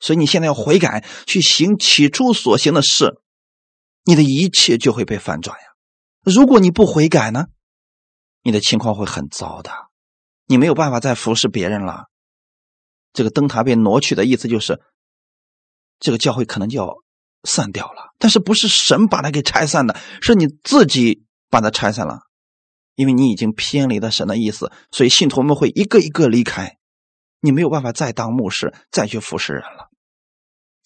所以你现在要悔改，去行起初所行的事，你的一切就会被反转呀。如果你不悔改呢，你的情况会很糟的，你没有办法再服侍别人了。这个灯塔被挪去的意思就是，这个教会可能就要。散掉了，但是不是神把它给拆散的，是你自己把它拆散了，因为你已经偏离了神的意思，所以信徒们会一个一个离开，你没有办法再当牧师，再去服侍人了，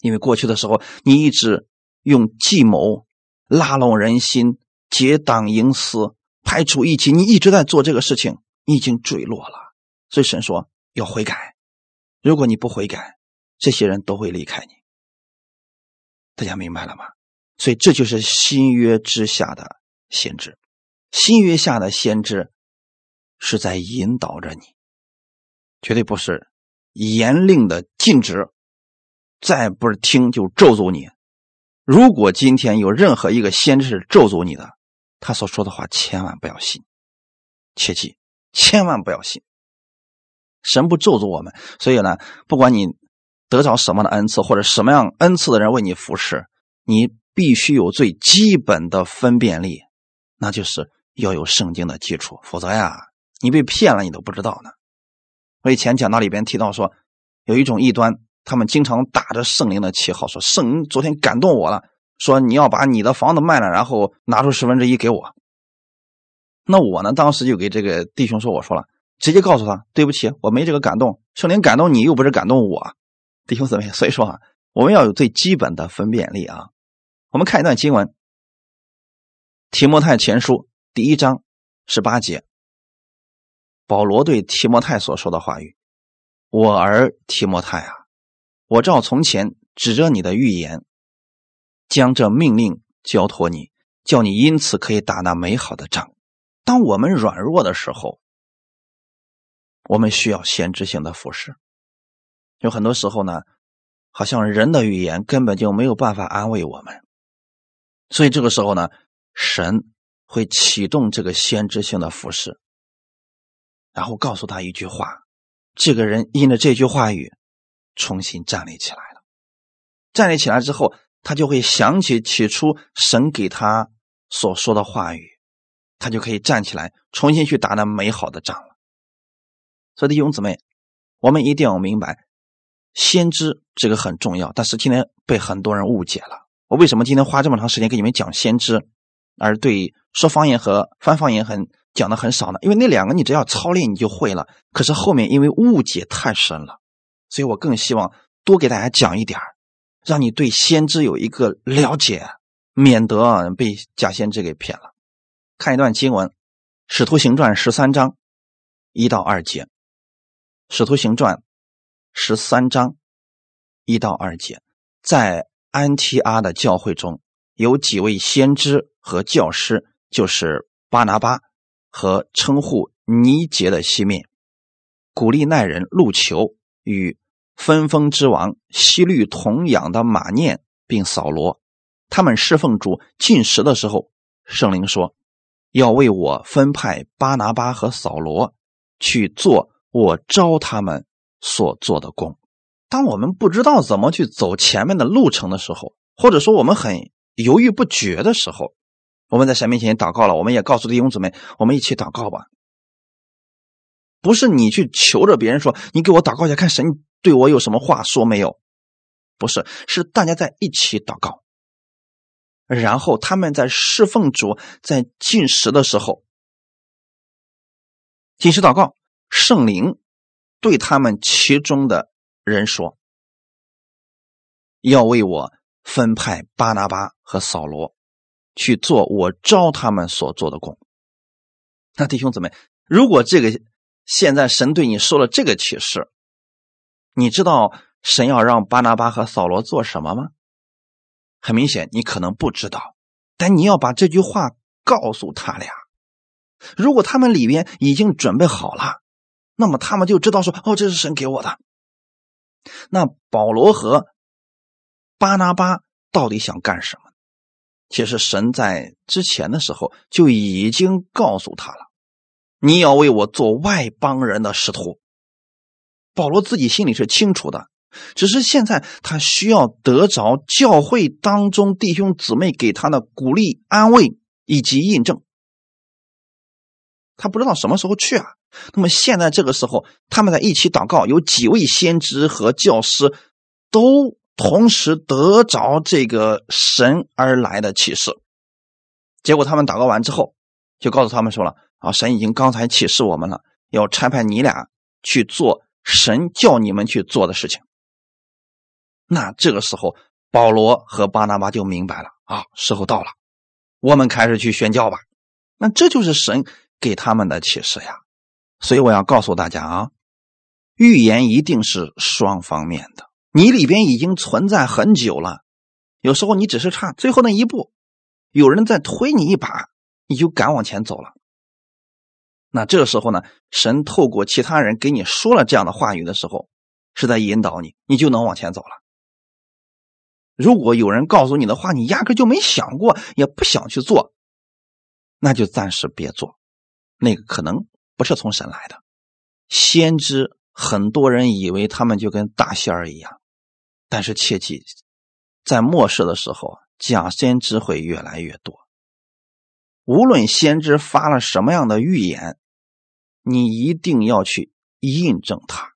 因为过去的时候你一直用计谋拉拢人心、结党营私、排除异己，你一直在做这个事情，你已经坠落了，所以神说要悔改，如果你不悔改，这些人都会离开你。大家明白了吗？所以这就是新约之下的先知，新约下的先知是在引导着你，绝对不是严令的禁止，再不是听就咒诅你。如果今天有任何一个先知是咒诅你的，他所说的话千万不要信，切记千万不要信。神不咒诅我们，所以呢，不管你。得着什么的恩赐，或者什么样恩赐的人为你服侍，你必须有最基本的分辨力，那就是要有圣经的基础，否则呀，你被骗了你都不知道呢。我以前讲到里边提到说，有一种异端，他们经常打着圣灵的旗号说，圣灵昨天感动我了，说你要把你的房子卖了，然后拿出十分之一给我。那我呢，当时就给这个弟兄说，我说了，直接告诉他，对不起，我没这个感动，圣灵感动你又不是感动我。弟兄姊妹，所以说啊，我们要有最基本的分辨力啊。我们看一段经文，《提摩太前书》第一章十八节，保罗对提摩太所说的话语：“我儿提摩太啊，我照从前指着你的预言，将这命令交托你，叫你因此可以打那美好的仗。当我们软弱的时候，我们需要先知性的服侍。”有很多时候呢，好像人的语言根本就没有办法安慰我们，所以这个时候呢，神会启动这个先知性的服饰，然后告诉他一句话，这个人因着这句话语重新站立起来了。站立起来之后，他就会想起起初神给他所说的话语，他就可以站起来，重新去打那美好的仗了。所以弟兄姊妹，我们一定要明白，先知这个很重要，但是今天被很多人误解了。我为什么今天花这么长时间给你们讲先知，而对说方言和翻方言很讲的很少呢？因为那两个你只要操练你就会了，可是后面因为误解太深了，所以我更希望多给大家讲一点让你对先知有一个了解，免得被假先知给骗了。看一段经文，《使徒行传》十三章一到二节，《使徒行传》十三章一到二节，在安提阿的教会中有几位先知和教师，就是巴拿巴和称呼尼杰的西面，古利奈人路求与。分封之王西律同养的马念，并扫罗，他们侍奉主进食的时候，圣灵说：“要为我分派巴拿巴和扫罗去做我招他们所做的工。”当我们不知道怎么去走前面的路程的时候，或者说我们很犹豫不决的时候，我们在神面前祷告了，我们也告诉弟兄姊妹，我们一起祷告吧。不是你去求着别人说，你给我祷告一下，看神。对我有什么话说没有？不是，是大家在一起祷告，然后他们在侍奉主，在进食的时候，进食祷告，圣灵对他们其中的人说：“要为我分派巴拿巴和扫罗去做我招他们所做的工。”那弟兄姊妹，如果这个现在神对你说了这个启示，你知道神要让巴拿巴和扫罗做什么吗？很明显，你可能不知道，但你要把这句话告诉他俩。如果他们里边已经准备好了，那么他们就知道说：“哦，这是神给我的。”那保罗和巴拿巴到底想干什么？其实神在之前的时候就已经告诉他了：“你要为我做外邦人的使徒。”保罗自己心里是清楚的，只是现在他需要得着教会当中弟兄姊妹给他的鼓励、安慰以及印证。他不知道什么时候去啊？那么现在这个时候，他们在一起祷告，有几位先知和教师都同时得着这个神而来的启示。结果他们祷告完之后，就告诉他们说了：“啊，神已经刚才启示我们了，要差派你俩去做。”神叫你们去做的事情，那这个时候，保罗和巴拿巴就明白了啊，时候到了，我们开始去宣教吧。那这就是神给他们的启示呀。所以我要告诉大家啊，预言一定是双方面的。你里边已经存在很久了，有时候你只是差最后那一步，有人在推你一把，你就敢往前走了。那这个时候呢，神透过其他人给你说了这样的话语的时候，是在引导你，你就能往前走了。如果有人告诉你的话，你压根就没想过，也不想去做，那就暂时别做，那个可能不是从神来的。先知很多人以为他们就跟大仙儿一样，但是切记，在末世的时候，假先知会越来越多。无论先知发了什么样的预言。你一定要去印证它。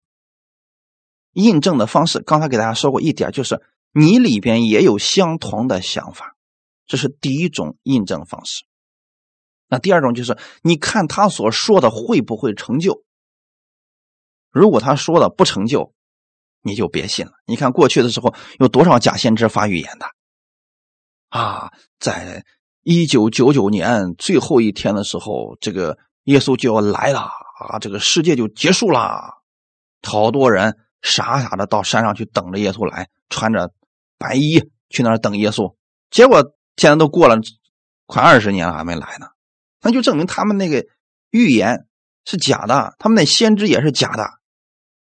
印证的方式，刚才给大家说过一点，就是你里边也有相同的想法，这是第一种印证方式。那第二种就是，你看他所说的会不会成就？如果他说的不成就，你就别信了。你看过去的时候，有多少假先知发预言的？啊，在一九九九年最后一天的时候，这个。耶稣就要来了啊！这个世界就结束了。好多人傻傻的到山上去等着耶稣来，穿着白衣去那儿等耶稣。结果现在都过了快二十年了，还没来呢。那就证明他们那个预言是假的，他们那先知也是假的。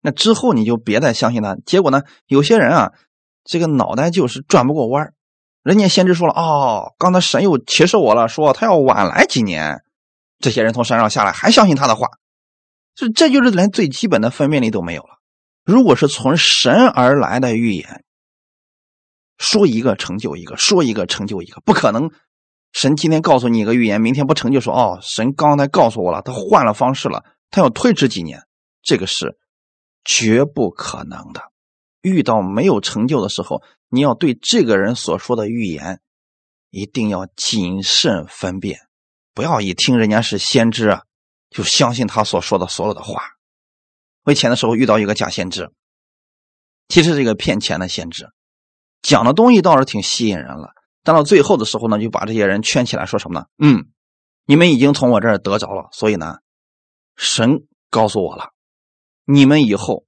那之后你就别再相信他。结果呢，有些人啊，这个脑袋就是转不过弯人家先知说了，哦，刚才神又启示我了，说他要晚来几年。这些人从山上下来，还相信他的话，这这就是连最基本的分辨力都没有了。如果是从神而来的预言，说一个成就一个，说一个成就一个，不可能神今天告诉你一个预言，明天不成就，说哦，神刚才告诉我了，他换了方式了，他要推迟几年，这个是绝不可能的。遇到没有成就的时候，你要对这个人所说的预言一定要谨慎分辨，不要一听人家是先知啊，就相信他所说的所有的话。我以前的时候遇到一个假先知，其实是一个骗钱的先知，讲的东西倒是挺吸引人了。但到最后的时候呢，就把这些人圈起来，说什么呢？嗯，你们已经从我这儿得着了，所以呢，神告诉我了，你们以后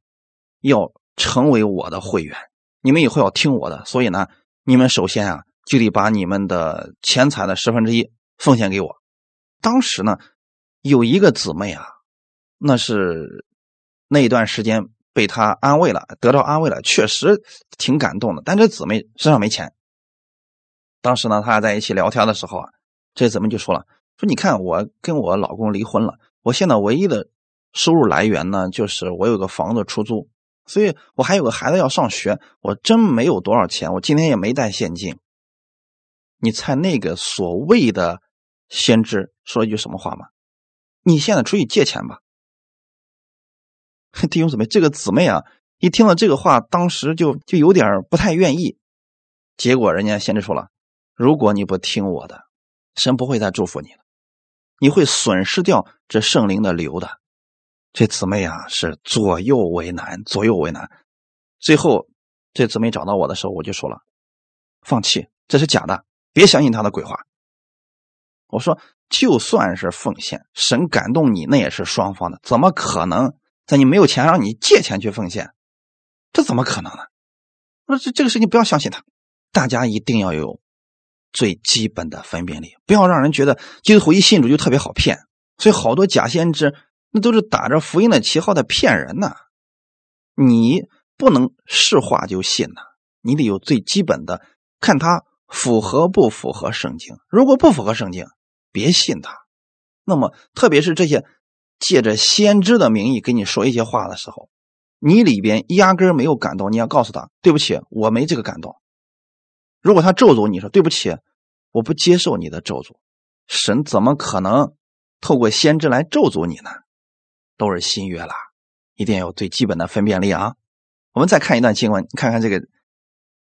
要成为我的会员，你们以后要听我的，所以呢，你们首先啊，就得把你们的钱财的十分之一奉献给我。当时呢，有一个姊妹啊，那是。那一段时间被他安慰了，得到安慰了，确实挺感动的。但这姊妹身上没钱。当时呢，他俩在一起聊天的时候啊，这姊妹就说了：“说你看，我跟我老公离婚了，我现在唯一的收入来源呢，就是我有个房子出租，所以我还有个孩子要上学，我真没有多少钱，我今天也没带现金。你猜那个所谓的先知说一句什么话吗？你现在出去借钱吧。”弟兄姊妹，这个姊妹啊，一听到这个话，当时就就有点不太愿意。结果人家先知说了：“如果你不听我的，神不会再祝福你了，你会损失掉这圣灵的流的。”这姊妹啊，是左右为难，左右为难。最后，这姊妹找到我的时候，我就说了：“放弃，这是假的，别相信他的鬼话。”我说：“就算是奉献，神感动你，那也是双方的，怎么可能？”在你没有钱，让你借钱去奉献，这怎么可能呢？那这这个事情不要相信他，大家一定要有最基本的分辨力，不要让人觉得基督徒一信主就特别好骗。所以好多假先知那都是打着福音的旗号在骗人呢。你不能是话就信呐，你得有最基本的，看他符合不符合圣经。如果不符合圣经，别信他。那么特别是这些。借着先知的名义跟你说一些话的时候，你里边压根没有感动，你要告诉他对不起，我没这个感动。如果他咒诅你说对不起，我不接受你的咒诅，神怎么可能透过先知来咒诅你呢？都是新约啦，一定要有最基本的分辨力啊！我们再看一段经文，看看这个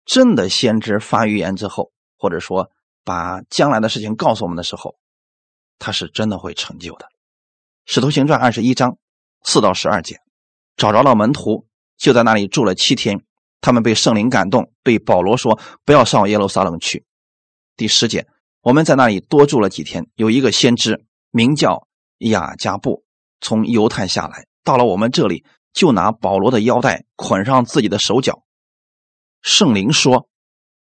真的先知发预言之后，或者说把将来的事情告诉我们的时候，他是真的会成就的。使徒行传二十一章四到十二节，找着了门徒，就在那里住了七天。他们被圣灵感动，对保罗说：“不要上耶路撒冷去。”第十节，我们在那里多住了几天。有一个先知名叫雅加布，从犹太下来，到了我们这里，就拿保罗的腰带捆上自己的手脚。圣灵说：“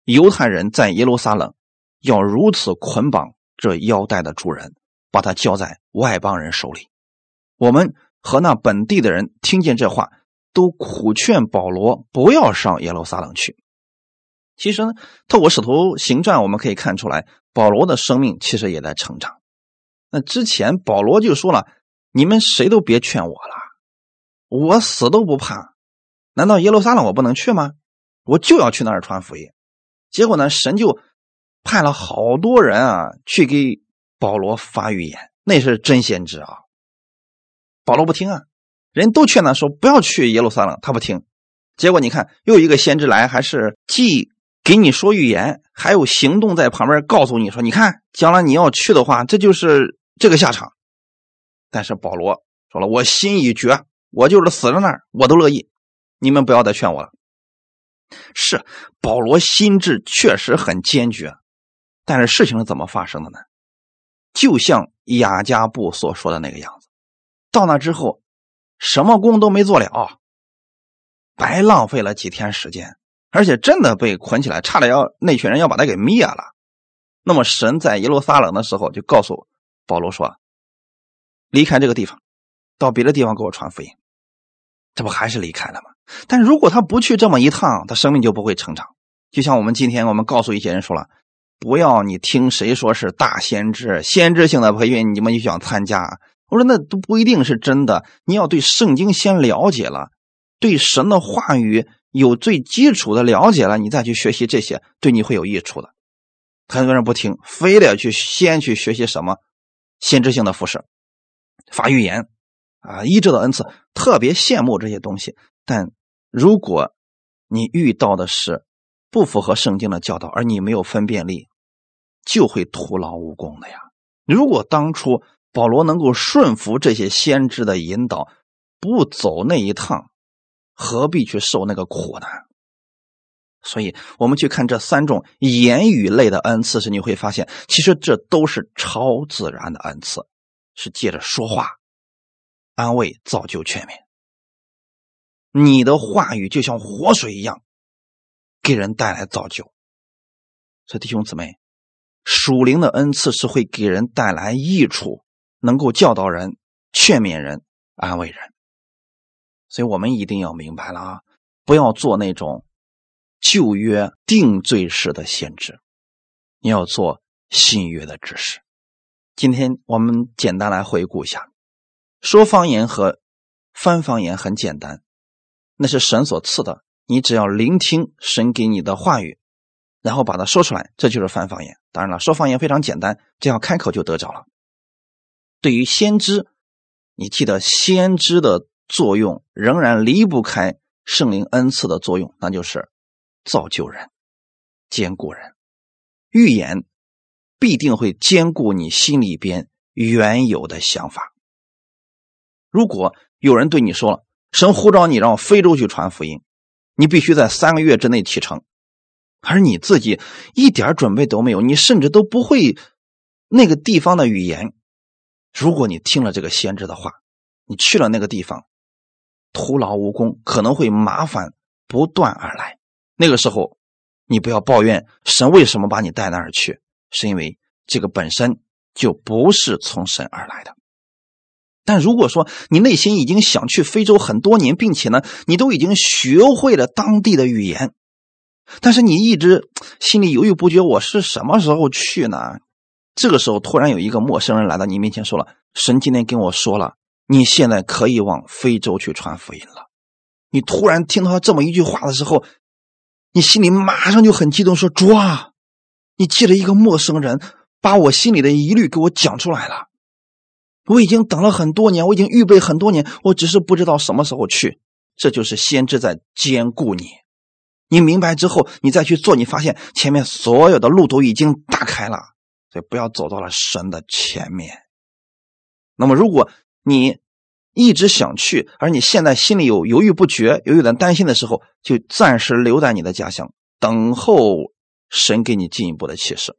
犹太人在耶路撒冷要如此捆绑这腰带的主人。”把他交在外邦人手里。我们和那本地的人听见这话，都苦劝保罗不要上耶路撒冷去。其实呢，透过使徒行传，我们可以看出来，保罗的生命其实也在成长。那之前保罗就说了：“你们谁都别劝我了，我死都不怕。难道耶路撒冷我不能去吗？我就要去那儿传福音。”结果呢，神就派了好多人啊，去给。保罗发预言，那是真先知啊！保罗不听啊，人都劝他说不要去耶路撒冷，他不听。结果你看，又一个先知来，还是既给你说预言，还有行动在旁边告诉你说：“你看，将来你要去的话，这就是这个下场。”但是保罗说了：“我心已决，我就是死在那儿，我都乐意。你们不要再劝我了。”是保罗心智确实很坚决，但是事情是怎么发生的呢？就像雅加布所说的那个样子，到那之后，什么功都没做了，白浪费了几天时间，而且真的被捆起来，差点要那群人要把他给灭了。那么神在耶路撒冷的时候，就告诉保罗说：“离开这个地方，到别的地方给我传福音。”这不还是离开了吗？但如果他不去这么一趟，他生命就不会成长。就像我们今天我们告诉一些人说了。不要你听谁说是大先知、先知性的培训，你们就想参加？我说那都不一定是真的。你要对圣经先了解了，对神的话语有最基础的了解了，你再去学习这些，对你会有益处的。很多人不听，非得去先去学习什么先知性的服饰、发预言啊、医治的恩赐，特别羡慕这些东西。但如果你遇到的是不符合圣经的教导，而你没有分辨力，就会徒劳无功的呀。如果当初保罗能够顺服这些先知的引导，不走那一趟，何必去受那个苦呢？所以，我们去看这三种言语类的恩赐时，你会发现，其实这都是超自然的恩赐，是借着说话、安慰、造就、劝勉。你的话语就像活水一样，给人带来造就。所以，弟兄姊妹，属灵的恩赐是会给人带来益处，能够教导人、劝勉人、安慰人。所以我们一定要明白了啊，不要做那种旧约定罪式的先知，你要做新约的知识。今天我们简单来回顾一下，说方言和翻方言很简单，那是神所赐的，你只要聆听神给你的话语，然后把它说出来，这就是翻方言。当然了，说方言非常简单，只要开口就得着了。对于先知，你记得先知的。作用仍然离不开圣灵恩赐的作用，那就是造就人、兼顾人。预言必定会兼顾你心里边原有的想法。如果有人对你说了，神呼召你让非洲去传福音，你必须在三个月之内启程，而你自己一点准备都没有，你甚至都不会那个地方的语言。如果你听了这个先知的话，你去了那个地方。徒劳无功，可能会麻烦不断而来。那个时候，你不要抱怨神为什么把你带那儿去，是因为这个本身就不是从神而来的。但如果说你内心已经想去非洲很多年，并且呢，你都已经学会了当地的语言，但是你一直心里犹豫不决，我是什么时候去呢？这个时候，突然有一个陌生人来到你面前，说了：“神今天跟我说了。”你现在可以往非洲去传福音了。你突然听到他这么一句话的时候，你心里马上就很激动，说：“主啊，你借着一个陌生人，把我心里的疑虑给我讲出来了。我已经等了很多年，我已经预备很多年，我只是不知道什么时候去。这就是先知在兼顾你。你明白之后，你再去做，你发现前面所有的路都已经打开了，所以不要走到了神的前面。那么，如果……你一直想去，而你现在心里有犹豫不决、有有点担心的时候，就暂时留在你的家乡，等候神给你进一步的启示。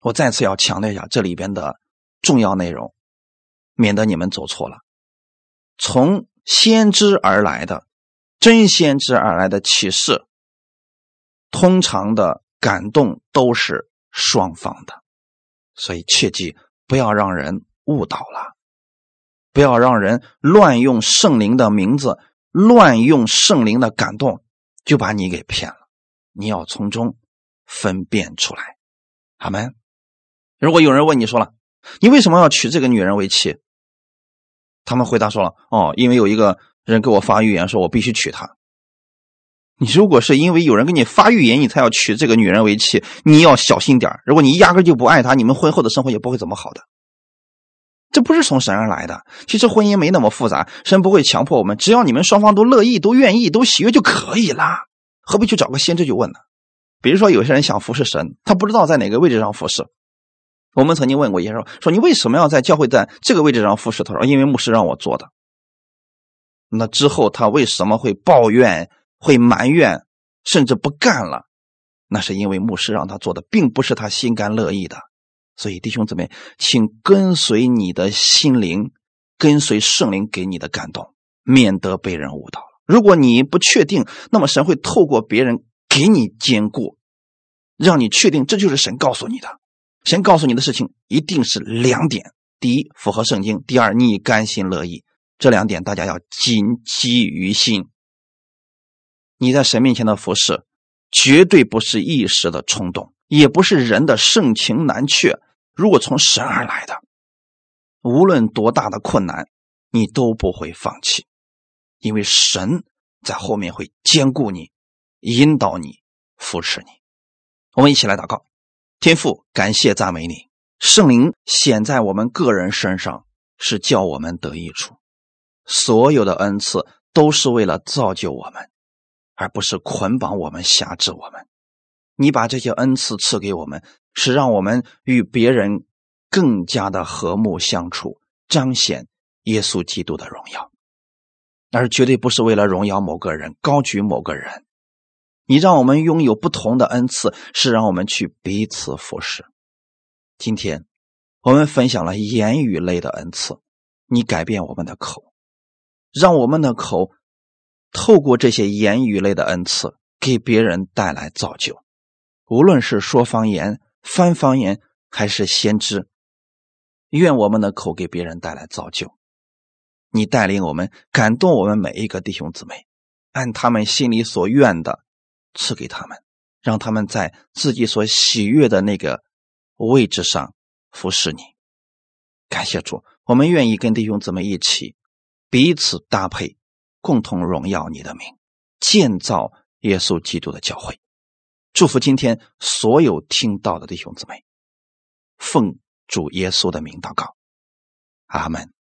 我再次要强调一下这里边的重要内容，免得你们走错了。从先知而来的真先知而来的启示，通常的感动都是双方的，所以切记不要让人误导了。不要让人乱用圣灵的名字，乱用圣灵的感动，就把你给骗了。你要从中分辨出来，好吗？如果有人问你说了，你为什么要娶这个女人为妻？他们回答说了，哦，因为有一个人给我发预言，说我必须娶她。你如果是因为有人给你发预言，你才要娶这个女人为妻，你要小心点如果你压根就不爱她，你们婚后的生活也不会怎么好的。这不是从神而来的。其实婚姻没那么复杂，神不会强迫我们，只要你们双方都乐意、都愿意、都喜悦就可以了。何必去找个先知去问呢？比如说，有些人想服侍神，他不知道在哪个位置上服侍。我们曾经问过一些人说：“你为什么要在教会在这个位置上服侍？”他说：“因为牧师让我做的。”那之后他为什么会抱怨、会埋怨，甚至不干了？那是因为牧师让他做的，并不是他心甘乐意的。所以，弟兄姊妹，请跟随你的心灵，跟随圣灵给你的感动，免得被人误导了。如果你不确定，那么神会透过别人给你坚固，让你确定这就是神告诉你的。神告诉你的事情一定是两点：第一，符合圣经；第二，你甘心乐意。这两点大家要谨记于心。你在神面前的服侍，绝对不是一时的冲动，也不是人的盛情难却。如果从神而来的，无论多大的困难，你都不会放弃，因为神在后面会兼顾你、引导你、扶持你。我们一起来祷告，天父，感谢赞美你，圣灵显在我们个人身上，是叫我们得益处。所有的恩赐都是为了造就我们，而不是捆绑我们、辖制我们。你把这些恩赐赐给我们，是让我们与别人更加的和睦相处，彰显耶稣基督的荣耀，而绝对不是为了荣耀某个人、高举某个人。你让我们拥有不同的恩赐，是让我们去彼此服侍。今天我们分享了言语类的恩赐，你改变我们的口，让我们的口透过这些言语类的恩赐，给别人带来造就。无论是说方言、翻方言，还是先知，愿我们的口给别人带来造就。你带领我们，感动我们每一个弟兄姊妹，按他们心里所愿的。赐给他们，让他们在自己所喜悦的那个位置上服侍你。感谢主，我们愿意跟弟兄姊妹一起彼此搭配，共同荣耀你的名，建造耶稣基督的教会。祝福今天所有听到的弟兄姊妹，奉主耶稣的名祷告，阿门。